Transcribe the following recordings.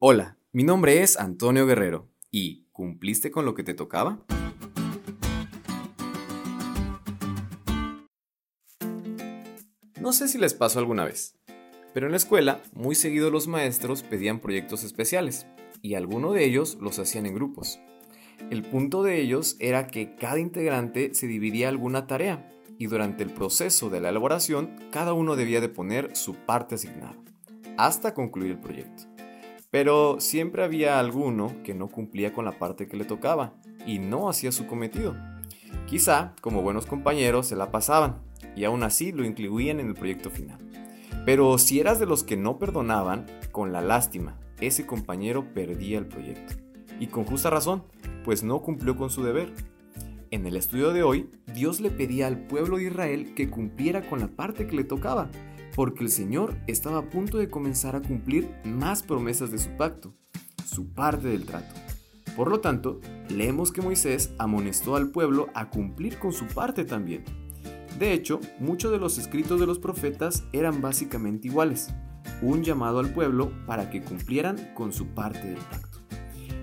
Hola, mi nombre es Antonio Guerrero y ¿cumpliste con lo que te tocaba? No sé si les pasó alguna vez, pero en la escuela muy seguido los maestros pedían proyectos especiales y algunos de ellos los hacían en grupos. El punto de ellos era que cada integrante se dividía alguna tarea y durante el proceso de la elaboración cada uno debía de poner su parte asignada, hasta concluir el proyecto. Pero siempre había alguno que no cumplía con la parte que le tocaba y no hacía su cometido. Quizá, como buenos compañeros, se la pasaban y aún así lo incluían en el proyecto final. Pero si eras de los que no perdonaban, con la lástima, ese compañero perdía el proyecto. Y con justa razón, pues no cumplió con su deber. En el estudio de hoy, Dios le pedía al pueblo de Israel que cumpliera con la parte que le tocaba, porque el Señor estaba a punto de comenzar a cumplir más promesas de su pacto, su parte del trato. Por lo tanto, leemos que Moisés amonestó al pueblo a cumplir con su parte también. De hecho, muchos de los escritos de los profetas eran básicamente iguales, un llamado al pueblo para que cumplieran con su parte del pacto.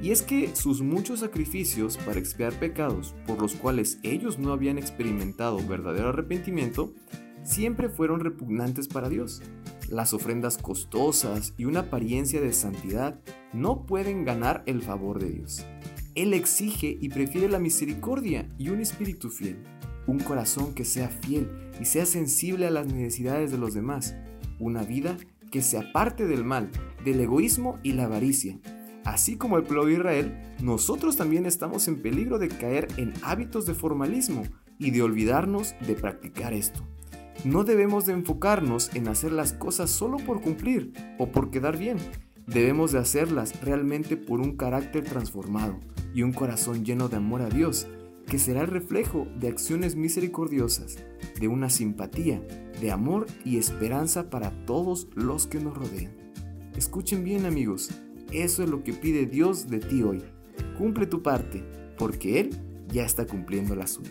Y es que sus muchos sacrificios para expiar pecados por los cuales ellos no habían experimentado verdadero arrepentimiento, siempre fueron repugnantes para Dios. Las ofrendas costosas y una apariencia de santidad no pueden ganar el favor de Dios. Él exige y prefiere la misericordia y un espíritu fiel, un corazón que sea fiel y sea sensible a las necesidades de los demás, una vida que se aparte del mal, del egoísmo y la avaricia, Así como el pueblo de Israel, nosotros también estamos en peligro de caer en hábitos de formalismo y de olvidarnos de practicar esto. No debemos de enfocarnos en hacer las cosas solo por cumplir o por quedar bien. Debemos de hacerlas realmente por un carácter transformado y un corazón lleno de amor a Dios, que será el reflejo de acciones misericordiosas, de una simpatía, de amor y esperanza para todos los que nos rodean. Escuchen bien amigos, eso es lo que pide Dios de ti hoy. Cumple tu parte, porque Él ya está cumpliendo la suya.